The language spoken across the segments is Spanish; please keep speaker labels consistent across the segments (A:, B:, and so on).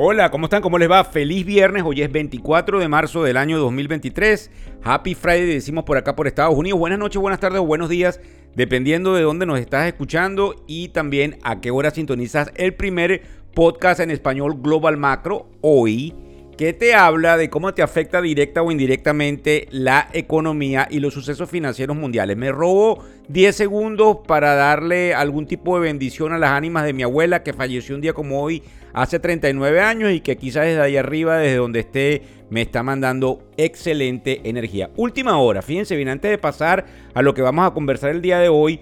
A: Hola, ¿cómo están? ¿Cómo les va? Feliz viernes. Hoy es 24 de marzo del año 2023. Happy Friday, decimos por acá por Estados Unidos. Buenas noches, buenas tardes o buenos días dependiendo de dónde nos estás escuchando y también a qué hora sintonizas el primer podcast en español Global Macro hoy que te habla de cómo te afecta directa o indirectamente la economía y los sucesos financieros mundiales. Me robo 10 segundos para darle algún tipo de bendición a las ánimas de mi abuela que falleció un día como hoy hace 39 años y que quizás desde ahí arriba, desde donde esté, me está mandando excelente energía. Última hora, fíjense bien, antes de pasar a lo que vamos a conversar el día de hoy,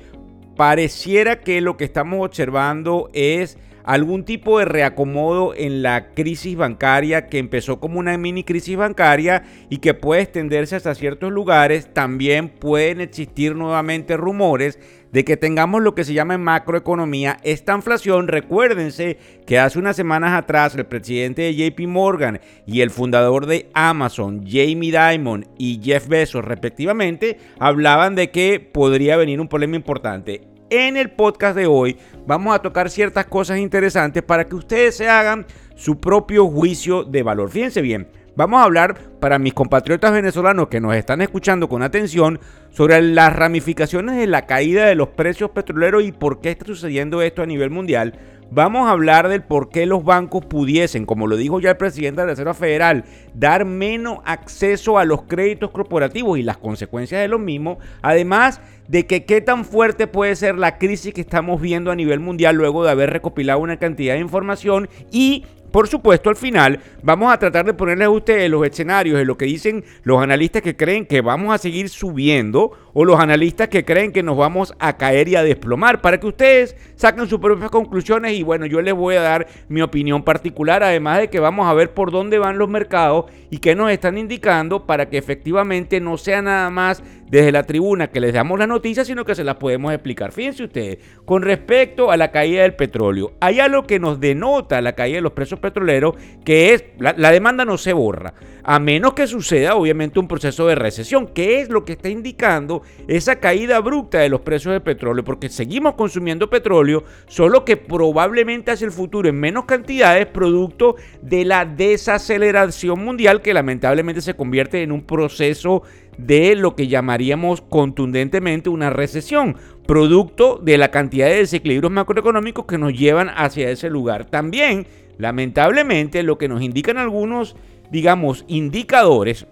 A: pareciera que lo que estamos observando es algún tipo de reacomodo en la crisis bancaria que empezó como una mini crisis bancaria y que puede extenderse hasta ciertos lugares. También pueden existir nuevamente rumores de que tengamos lo que se llama en macroeconomía esta inflación. Recuérdense que hace unas semanas atrás el presidente de JP Morgan y el fundador de Amazon, Jamie Dimon y Jeff Bezos respectivamente, hablaban de que podría venir un problema importante. En el podcast de hoy vamos a tocar ciertas cosas interesantes para que ustedes se hagan su propio juicio de valor. Fíjense bien, vamos a hablar para mis compatriotas venezolanos que nos están escuchando con atención sobre las ramificaciones de la caída de los precios petroleros y por qué está sucediendo esto a nivel mundial Vamos a hablar del por qué los bancos pudiesen, como lo dijo ya el presidente de la Reserva Federal, dar menos acceso a los créditos corporativos y las consecuencias de los mismos, además de que qué tan fuerte puede ser la crisis que estamos viendo a nivel mundial luego de haber recopilado una cantidad de información y por supuesto, al final vamos a tratar de ponerles a ustedes los escenarios de lo que dicen los analistas que creen que vamos a seguir subiendo o los analistas que creen que nos vamos a caer y a desplomar para que ustedes saquen sus propias conclusiones y bueno, yo les voy a dar mi opinión particular, además de que vamos a ver por dónde van los mercados y qué nos están indicando para que efectivamente no sea nada más desde la tribuna que les damos la noticia, sino que se las podemos explicar. Fíjense ustedes, con respecto a la caída del petróleo, hay algo que nos denota la caída de los precios petroleros, que es la, la demanda no se borra, a menos que suceda obviamente un proceso de recesión, que es lo que está indicando esa caída abrupta de los precios del petróleo, porque seguimos consumiendo petróleo, solo que probablemente hacia el futuro en menos cantidades, producto de la desaceleración mundial que lamentablemente se convierte en un proceso de lo que llamaríamos contundentemente una recesión, producto de la cantidad de desequilibrios macroeconómicos que nos llevan hacia ese lugar. También, lamentablemente, lo que nos indican algunos, digamos, indicadores,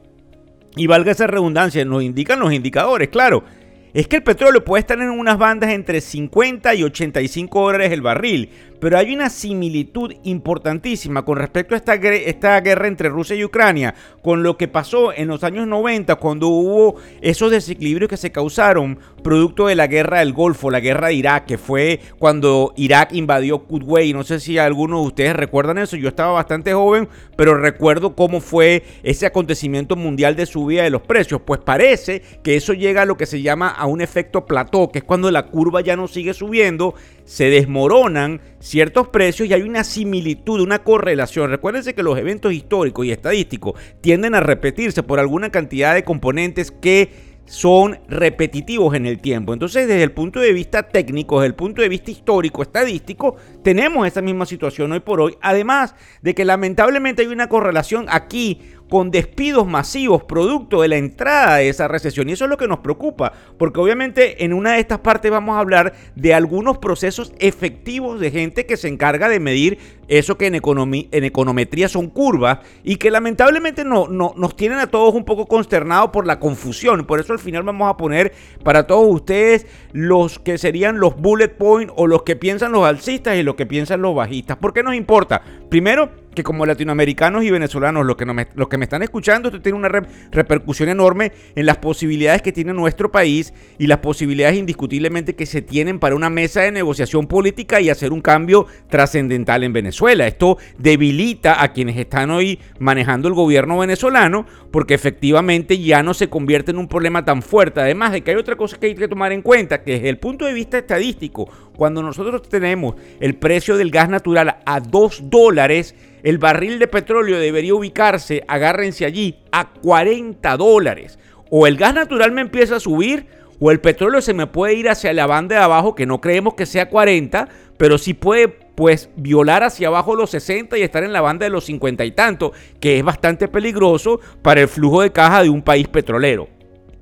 A: y valga esa redundancia, nos indican los indicadores, claro, es que el petróleo puede estar en unas bandas entre 50 y 85 dólares el barril, pero hay una similitud importantísima con respecto a esta, guerra entre Rusia y Ucrania, con lo que pasó en los años 90 cuando hubo esos desequilibrios que se causaron producto de la guerra del Golfo, la guerra de Irak, que fue cuando Irak invadió Kuwait. No sé si algunos de ustedes recuerdan eso, yo estaba bastante joven, pero recuerdo cómo fue ese acontecimiento mundial de subida de los precios. Pues parece que eso llega a lo que se llama a un efecto plató, que es cuando la curva ya no sigue subiendo se desmoronan ciertos precios y hay una similitud, una correlación. Recuérdense que los eventos históricos y estadísticos tienden a repetirse por alguna cantidad de componentes que son repetitivos en el tiempo. Entonces, desde el punto de vista técnico, desde el punto de vista histórico, estadístico, tenemos esa misma situación hoy por hoy. Además de que lamentablemente hay una correlación aquí con despidos masivos producto de la entrada de esa recesión. Y eso es lo que nos preocupa, porque obviamente en una de estas partes vamos a hablar de algunos procesos efectivos de gente que se encarga de medir eso que en, en econometría son curvas y que lamentablemente no, no, nos tienen a todos un poco consternados por la confusión. Por eso al final vamos a poner para todos ustedes los que serían los bullet points o los que piensan los alcistas y los que piensan los bajistas. ¿Por qué nos importa? Primero, que como latinoamericanos y venezolanos, los que, me, que me están escuchando, esto tiene una repercusión enorme en las posibilidades que tiene nuestro país y las posibilidades indiscutiblemente que se tienen para una mesa de negociación política y hacer un cambio trascendental en Venezuela. Esto debilita a quienes están hoy manejando el gobierno venezolano porque efectivamente ya no se convierte en un problema tan fuerte. Además de que hay otra cosa que hay que tomar en cuenta, que desde el punto de vista estadístico, cuando nosotros tenemos el precio del gas natural a 2 dólares, el barril de petróleo debería ubicarse, agárrense allí, a 40 dólares. O el gas natural me empieza a subir, o el petróleo se me puede ir hacia la banda de abajo, que no creemos que sea 40, pero sí puede pues violar hacia abajo los 60 y estar en la banda de los 50 y tanto, que es bastante peligroso para el flujo de caja de un país petrolero,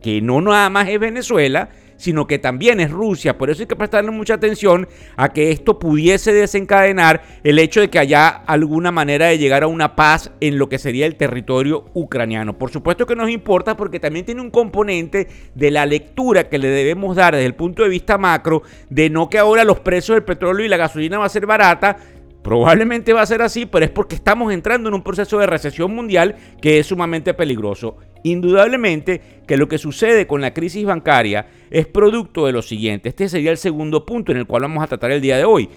A: que no nada más es Venezuela, sino que también es Rusia. Por eso hay que prestarle mucha atención a que esto pudiese desencadenar el hecho de que haya alguna manera de llegar a una paz en lo que sería el territorio ucraniano. Por supuesto que nos importa porque también tiene un componente de la lectura que le debemos dar desde el punto de vista macro de no que ahora los precios del petróleo y la gasolina va a ser barata, Probablemente va a ser así, pero es porque estamos entrando en un proceso de recesión mundial que es sumamente peligroso. Indudablemente que lo que sucede con la crisis bancaria es producto de lo siguiente. Este sería el segundo punto en el cual vamos a tratar el día de hoy.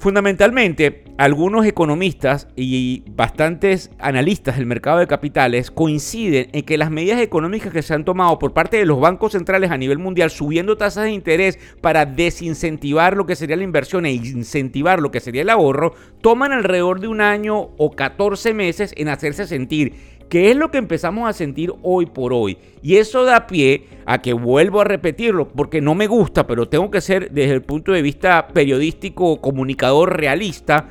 A: Fundamentalmente, algunos economistas y bastantes analistas del mercado de capitales coinciden en que las medidas económicas que se han tomado por parte de los bancos centrales a nivel mundial subiendo tasas de interés para desincentivar lo que sería la inversión e incentivar lo que sería el ahorro, toman alrededor de un año o 14 meses en hacerse sentir que es lo que empezamos a sentir hoy por hoy. Y eso da pie a que vuelvo a repetirlo, porque no me gusta, pero tengo que ser desde el punto de vista periodístico, comunicador realista,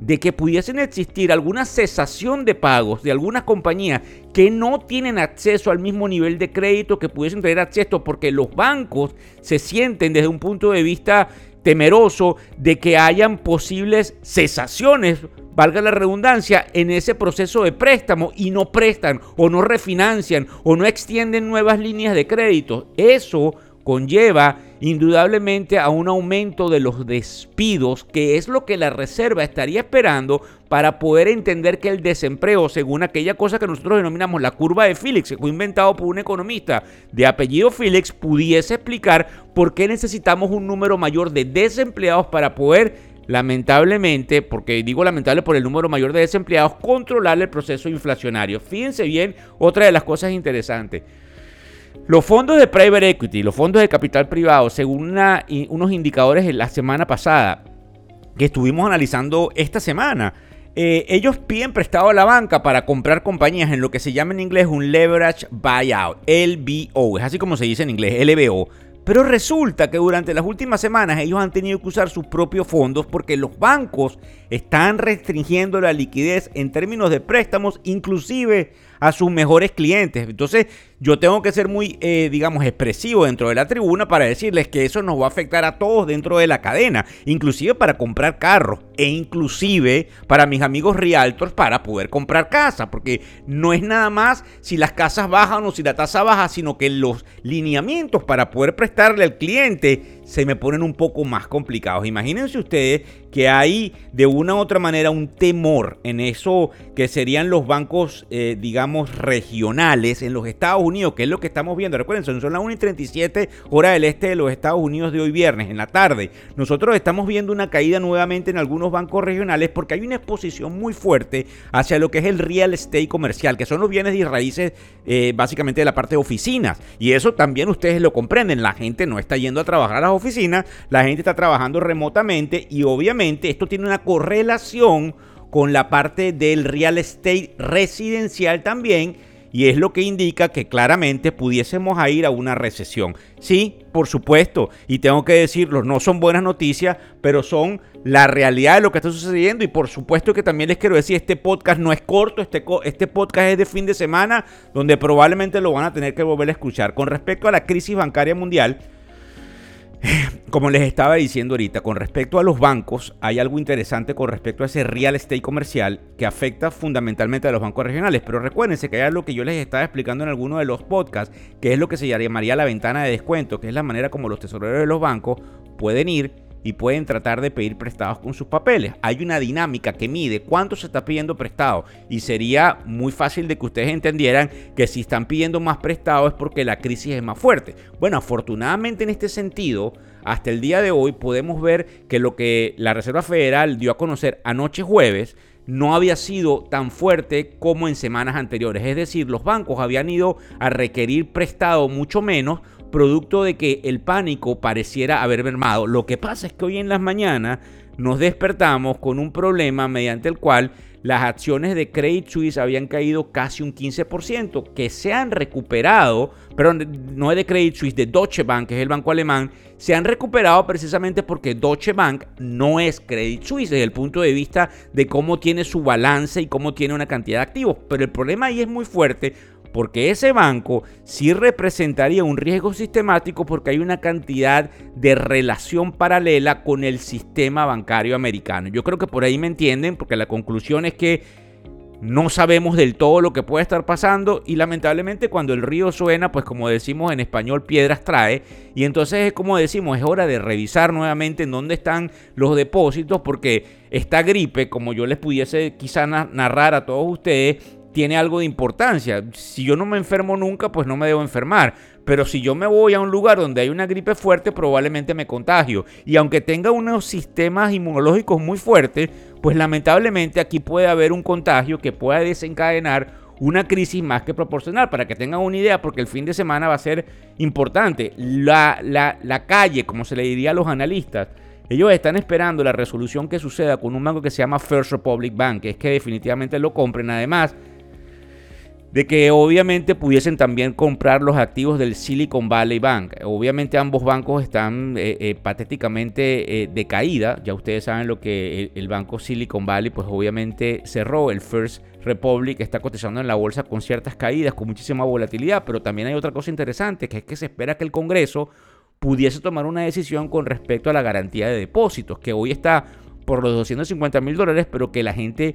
A: de que pudiesen existir alguna cesación de pagos de algunas compañías que no tienen acceso al mismo nivel de crédito que pudiesen tener acceso porque los bancos se sienten desde un punto de vista temeroso de que hayan posibles cesaciones, valga la redundancia, en ese proceso de préstamo y no prestan o no refinancian o no extienden nuevas líneas de crédito. Eso conlleva indudablemente a un aumento de los despidos, que es lo que la Reserva estaría esperando para poder entender que el desempleo, según aquella cosa que nosotros denominamos la curva de Phillips, que fue inventado por un economista de apellido Phillips, pudiese explicar por qué necesitamos un número mayor de desempleados para poder lamentablemente, porque digo lamentable por el número mayor de desempleados, controlar el proceso inflacionario. Fíjense bien, otra de las cosas interesantes. Los fondos de private equity, los fondos de capital privado, según unos indicadores de la semana pasada que estuvimos analizando esta semana, eh, ellos piden prestado a la banca para comprar compañías en lo que se llama en inglés un leverage buyout, LBO, es así como se dice en inglés, LBO. Pero resulta que durante las últimas semanas ellos han tenido que usar sus propios fondos porque los bancos están restringiendo la liquidez en términos de préstamos, inclusive a sus mejores clientes. Entonces, yo tengo que ser muy, eh, digamos, expresivo dentro de la tribuna para decirles que eso nos va a afectar a todos dentro de la cadena, inclusive para comprar carros e inclusive para mis amigos realtors para poder comprar casa, porque no es nada más si las casas bajan o si la tasa baja, sino que los lineamientos para poder prestarle al cliente se me ponen un poco más complicados. Imagínense ustedes que hay de una u otra manera un temor en eso que serían los bancos, eh, digamos, regionales en los Estados Unidos, que es lo que estamos viendo. Recuerden, son las 1 y 37 hora del este de los Estados Unidos de hoy viernes, en la tarde. Nosotros estamos viendo una caída nuevamente en algunos bancos regionales porque hay una exposición muy fuerte hacia lo que es el real estate comercial, que son los bienes y raíces eh, básicamente de la parte de oficinas. Y eso también ustedes lo comprenden. La gente no está yendo a trabajar a las oficina, la gente está trabajando remotamente y obviamente esto tiene una correlación con la parte del real estate residencial también y es lo que indica que claramente pudiésemos ir a una recesión. Sí, por supuesto, y tengo que decirlo, no son buenas noticias, pero son la realidad de lo que está sucediendo y por supuesto que también les quiero decir, este podcast no es corto, este, este podcast es de fin de semana, donde probablemente lo van a tener que volver a escuchar. Con respecto a la crisis bancaria mundial, como les estaba diciendo ahorita, con respecto a los bancos, hay algo interesante con respecto a ese real estate comercial que afecta fundamentalmente a los bancos regionales. Pero recuérdense que hay algo que yo les estaba explicando en alguno de los podcasts, que es lo que se llamaría la ventana de descuento, que es la manera como los tesoreros de los bancos pueden ir y pueden tratar de pedir prestados con sus papeles. Hay una dinámica que mide cuánto se está pidiendo prestado y sería muy fácil de que ustedes entendieran que si están pidiendo más prestado es porque la crisis es más fuerte. Bueno, afortunadamente en este sentido, hasta el día de hoy podemos ver que lo que la Reserva Federal dio a conocer anoche jueves no había sido tan fuerte como en semanas anteriores. Es decir, los bancos habían ido a requerir prestado mucho menos producto de que el pánico pareciera haber mermado. Lo que pasa es que hoy en las mañanas nos despertamos con un problema mediante el cual las acciones de Credit Suisse habían caído casi un 15%, que se han recuperado, pero no es de Credit Suisse, de Deutsche Bank, que es el banco alemán, se han recuperado precisamente porque Deutsche Bank no es Credit Suisse desde el punto de vista de cómo tiene su balance y cómo tiene una cantidad de activos. Pero el problema ahí es muy fuerte porque ese banco sí representaría un riesgo sistemático porque hay una cantidad de relación paralela con el sistema bancario americano. Yo creo que por ahí me entienden, porque la conclusión es que no sabemos del todo lo que puede estar pasando y lamentablemente cuando el río suena, pues como decimos en español, piedras trae. Y entonces es como decimos, es hora de revisar nuevamente en dónde están los depósitos porque esta gripe, como yo les pudiese quizá narrar a todos ustedes, tiene algo de importancia. Si yo no me enfermo nunca, pues no me debo enfermar. Pero si yo me voy a un lugar donde hay una gripe fuerte, probablemente me contagio. Y aunque tenga unos sistemas inmunológicos muy fuertes, pues lamentablemente aquí puede haber un contagio que pueda desencadenar una crisis más que proporcional. Para que tengan una idea, porque el fin de semana va a ser importante. La, la, la calle, como se le diría a los analistas, ellos están esperando la resolución que suceda con un banco que se llama First Republic Bank, que es que definitivamente lo compren. Además, de que obviamente pudiesen también comprar los activos del Silicon Valley Bank. Obviamente ambos bancos están eh, eh, patéticamente eh, de caída. Ya ustedes saben lo que el, banco Silicon Valley pues obviamente cerró. El First Republic está cotizando en la bolsa con ciertas caídas, con muchísima volatilidad. Pero también hay otra cosa interesante que es que se espera que el Congreso pudiese tomar una decisión con respecto a la garantía de depósitos, que hoy está por los 250 mil dólares, pero que la gente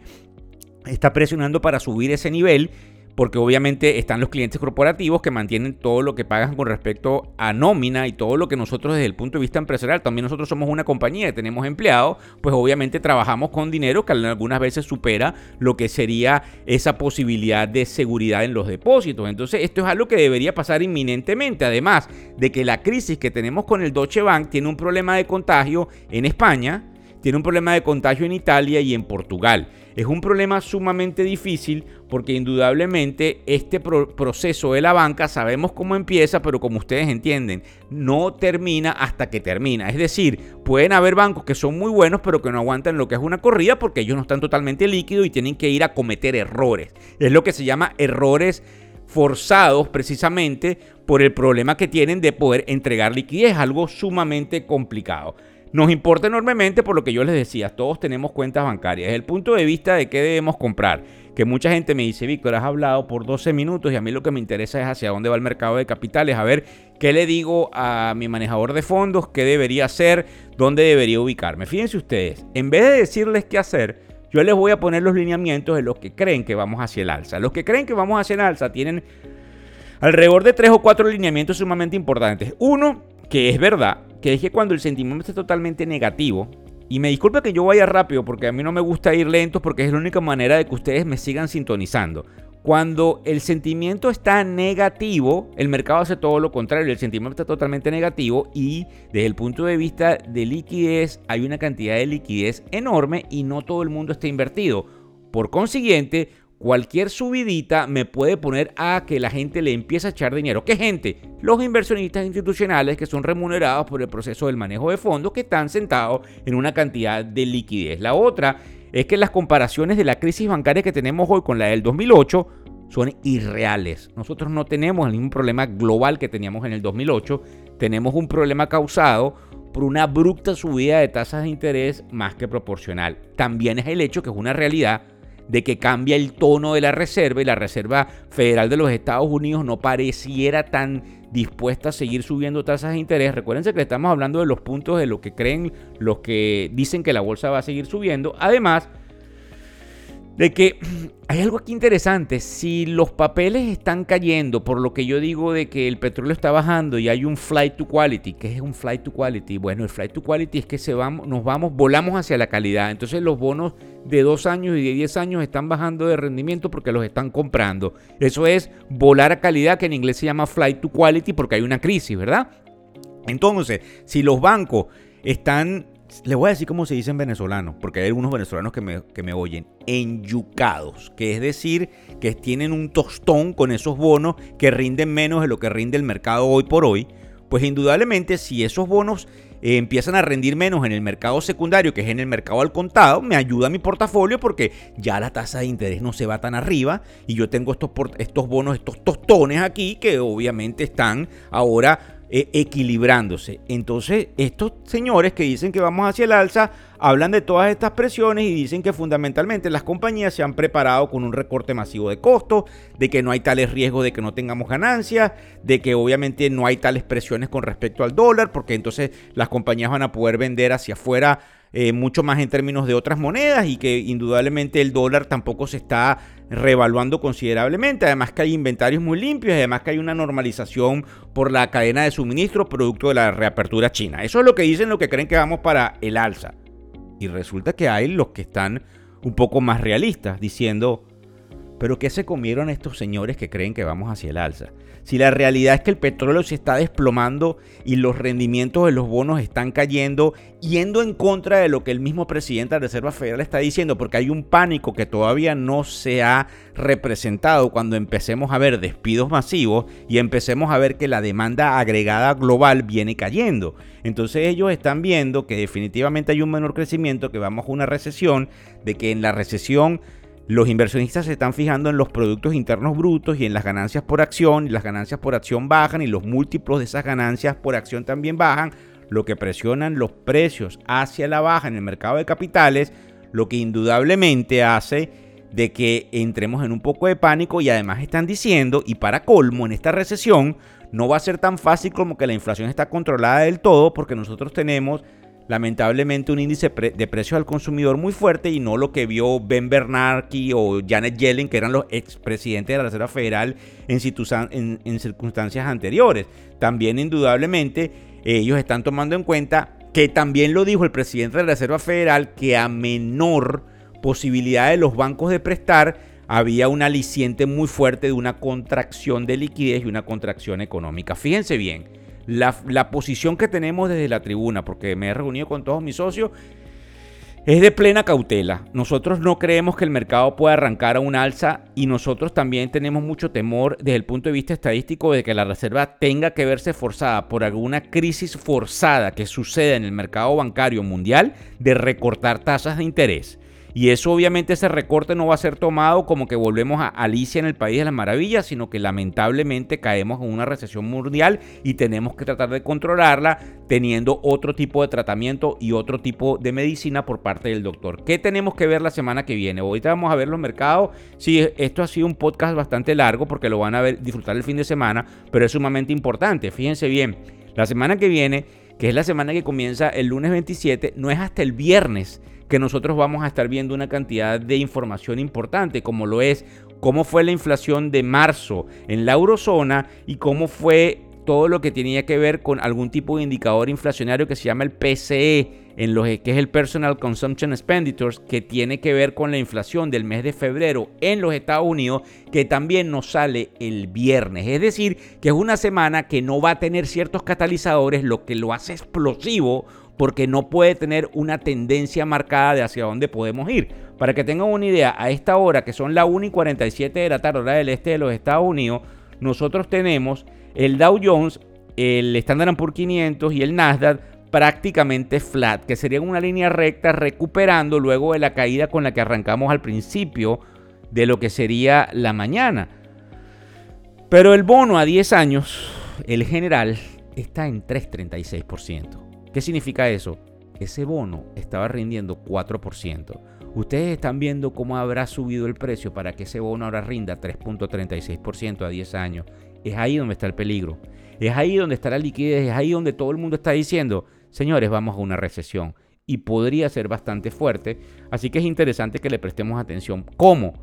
A: está presionando para subir ese nivel porque obviamente están los clientes corporativos que mantienen todo lo que pagan con respecto a nómina y todo lo que nosotros desde el punto de vista empresarial, también nosotros somos una compañía, tenemos empleados, pues obviamente trabajamos con dinero que algunas veces supera lo que sería esa posibilidad de seguridad en los depósitos. Entonces esto es algo que debería pasar inminentemente, además de que la crisis que tenemos con el Deutsche Bank tiene un problema de contagio en España, tiene un problema de contagio en Italia y en Portugal. Es un problema sumamente difícil porque indudablemente este proceso de la banca sabemos cómo empieza, pero como ustedes entienden, no termina hasta que termina. Es decir, pueden haber bancos que son muy buenos, pero que no aguantan lo que es una corrida porque ellos no están totalmente líquidos y tienen que ir a cometer errores. Es lo que se llama errores forzados precisamente por el problema que tienen de poder entregar liquidez, algo sumamente complicado. Nos importa enormemente por lo que yo les decía, todos tenemos cuentas bancarias. Desde el punto de vista de qué debemos comprar, que mucha gente me dice, Víctor, has hablado por 12 minutos y a mí lo que me interesa es hacia dónde va el mercado de capitales, a ver qué le digo a mi manejador de fondos, qué debería hacer, dónde debería ubicarme. Fíjense ustedes, en vez de decirles qué hacer, yo les voy a poner los lineamientos de los que creen que vamos hacia el alza. Los que creen que vamos hacia el alza tienen alrededor de tres o cuatro lineamientos sumamente importantes. Uno, que es verdad, que es que cuando el sentimiento está totalmente negativo, y me disculpa que yo vaya rápido porque a mí no me gusta ir lento porque es la única manera de que ustedes me sigan sintonizando. Cuando el sentimiento está negativo, el mercado hace todo lo contrario, el sentimiento está totalmente negativo y desde el punto de vista de liquidez hay una cantidad de liquidez enorme y no todo el mundo está invertido. Por consiguiente, cualquier subidita me puede poner a que la gente le empiece a echar dinero. ¿Qué gente? Los inversionistas institucionales que son remunerados por el proceso del manejo de fondos que están sentados en una cantidad de liquidez. La otra es que las comparaciones de la crisis bancaria que tenemos hoy con la del 2008 son irreales. Nosotros no tenemos el mismo problema global que teníamos en el 2008. Tenemos un problema causado por una abrupta subida de tasas de interés más que proporcional. También es el hecho que es una realidad de que cambia el tono de la reserva y la Reserva Federal de los Estados Unidos no pareciera tan dispuesta a seguir subiendo tasas de interés. Recuérdense que estamos hablando de los puntos de lo que creen los que dicen que la bolsa va a seguir subiendo. Además, de que hay algo aquí interesante. Si los papeles están cayendo, por lo que yo digo de que el petróleo está bajando y hay un flight to quality, ¿qué es un flight to quality? Bueno, el flight to quality es que se vamos, nos vamos, volamos hacia la calidad. Entonces los bonos de 2 años y de 10 años están bajando de rendimiento porque los están comprando. Eso es volar a calidad, que en inglés se llama flight to quality porque hay una crisis, ¿verdad? Entonces, si los bancos están le voy a decir cómo se dice en venezolano, porque hay algunos venezolanos que me, que me oyen, enyucados, que es decir, que tienen un tostón con esos bonos que rinden menos de lo que rinde el mercado hoy por hoy, pues indudablemente si esos bonos eh, empiezan a rendir menos en el mercado secundario, que es en el mercado al contado, me ayuda a mi portafolio porque ya la tasa de interés no se va tan arriba y yo tengo estos, estos bonos, estos tostones aquí que obviamente están ahora eh, equilibrándose. Entonces, estos señores que dicen que vamos hacia el alza, hablan de todas estas presiones y dicen que fundamentalmente las compañías se han preparado con un recorte masivo de costos, de que no hay tales riesgos de que no tengamos ganancias, de que obviamente no hay tales presiones con respecto al dólar, porque entonces las compañías van a poder vender hacia afuera eh, mucho más en términos de otras monedas y que indudablemente el dólar tampoco se está revaluando considerablemente. Además que hay inventarios muy limpios además que hay una normalización por la cadena de suministro producto de la reapertura china. Eso es lo que dicen lo que creen que vamos para el alza. Y resulta que hay los que están un poco más realistas diciendo, pero ¿qué se comieron estos señores que creen que vamos hacia el alza? Si la realidad es que el petróleo se está desplomando y los rendimientos de los bonos están cayendo, yendo en contra de lo que el mismo presidente de la Reserva Federal está diciendo, porque hay un pánico que todavía no se ha representado cuando empecemos a ver despidos masivos y empecemos a ver que la demanda agregada global viene cayendo. Entonces ellos están viendo que definitivamente hay un menor crecimiento, que vamos a una recesión, de que en la recesión los inversionistas se están fijando en los productos internos brutos y en las ganancias por acción, y las ganancias por acción bajan y los múltiplos de esas ganancias por acción también bajan, lo que presionan los precios hacia la baja en el mercado de capitales, lo que indudablemente hace de que entremos en un poco de pánico y además están diciendo, y para colmo, en esta recesión no va a ser tan fácil como que la inflación está controlada del todo, porque nosotros tenemos lamentablemente un índice de precios al consumidor muy fuerte y no lo que vio Ben Bernanke o Janet Yellen, que eran los expresidentes de la Reserva Federal en, circunstancias anteriores. También indudablemente ellos están tomando en cuenta que también lo dijo el presidente de la Reserva Federal, que a menor posibilidad de los bancos de prestar, había un aliciente muy fuerte de una contracción de liquidez y una contracción económica. Fíjense bien, la, posición que tenemos desde la tribuna, porque me he reunido con todos mis socios, es de plena cautela. Nosotros no creemos que el mercado pueda arrancar a un alza y nosotros también tenemos mucho temor desde el punto de vista estadístico de que la reserva tenga que verse forzada por alguna crisis forzada que suceda en el mercado bancario mundial de recortar tasas de interés. Y eso obviamente ese recorte no va a ser tomado como que volvemos a Alicia en el País de las Maravillas, sino que lamentablemente caemos en una recesión mundial y tenemos que tratar de controlarla teniendo otro tipo de tratamiento y otro tipo de medicina por parte del doctor. ¿Qué tenemos que ver la semana que viene? Ahorita vamos a ver los mercados. Sí, esto ha sido un podcast bastante largo porque lo van a ver, disfrutar el fin de semana, pero es sumamente importante. Fíjense bien, la semana que viene, que es la semana que comienza el lunes 27, no es hasta el viernes que nosotros vamos a estar viendo una cantidad de información importante, como lo es cómo fue la inflación de marzo en la eurozona y cómo fue todo lo que tenía que ver con algún tipo de indicador inflacionario que se llama el PCE, en lo que es el Personal Consumption Expenditures, que tiene que ver con la inflación del mes de febrero en los Estados Unidos, que también nos sale el viernes. Es decir, que es una semana que no va a tener ciertos catalizadores, lo que lo hace explosivo porque no puede tener una tendencia marcada de hacia dónde podemos ir. Para que tengan una idea, a esta hora, que son la 1 y 47 de la tarde, hora del este de los Estados Unidos, nosotros tenemos el Dow Jones, el Standard Poor's 500 y el Nasdaq prácticamente flat, que sería una línea recta recuperando luego de la caída con la que arrancamos al principio de lo que sería la mañana. Pero el bono a 10 años, el general, está en 3,36%. ¿Qué significa eso? Ese bono estaba rindiendo 4%. Ustedes están viendo cómo habrá subido el precio para que ese bono ahora rinda 3.36% a 10 años. Es ahí donde está el peligro. Es ahí donde está la liquidez. Es ahí donde todo el mundo está diciendo, señores, vamos a una recesión. Y podría ser bastante fuerte. Así que es interesante que le prestemos atención. ¿Cómo?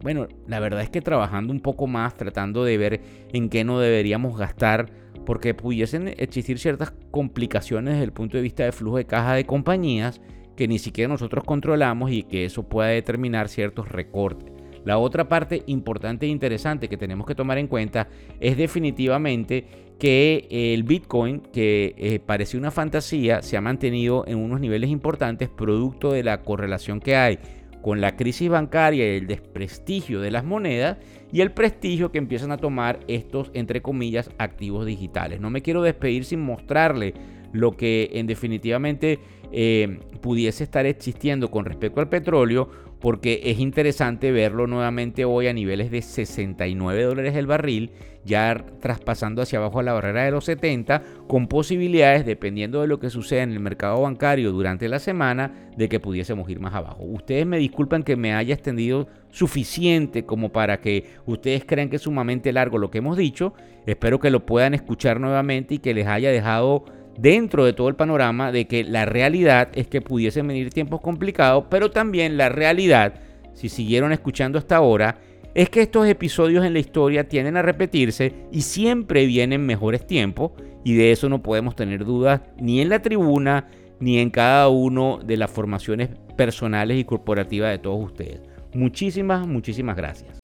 A: Bueno, la verdad es que trabajando un poco más, tratando de ver en qué no deberíamos gastar porque pudiesen existir ciertas complicaciones desde el punto de vista de flujo de caja de compañías que ni siquiera nosotros controlamos y que eso pueda determinar ciertos recortes. La otra parte importante e interesante que tenemos que tomar en cuenta es definitivamente que el Bitcoin, que eh, parecía una fantasía, se ha mantenido en unos niveles importantes producto de la correlación que hay con la crisis bancaria y el desprestigio de las monedas y el prestigio que empiezan a tomar estos, entre comillas, activos digitales. No me quiero despedir sin mostrarle lo que en definitivamente eh, pudiese estar existiendo con respecto al petróleo, porque es interesante verlo nuevamente hoy a niveles de 69 dólares el barril, ya traspasando hacia abajo a la barrera de los 70, con posibilidades, dependiendo de lo que suceda en el mercado bancario durante la semana, de que pudiésemos ir más abajo. Ustedes me disculpan que me haya extendido suficiente como para que ustedes crean que es sumamente largo lo que hemos dicho. Espero que lo puedan escuchar nuevamente y que les haya dejado dentro de todo el panorama de que la realidad es que pudiesen venir tiempos complicados, pero también la realidad, si siguieron escuchando hasta ahora, es que estos episodios en la historia tienden a repetirse y siempre vienen mejores tiempos y de eso no podemos tener dudas ni en la tribuna ni en cada una de las formaciones personales y corporativas de todos ustedes. Muchísimas, muchísimas gracias.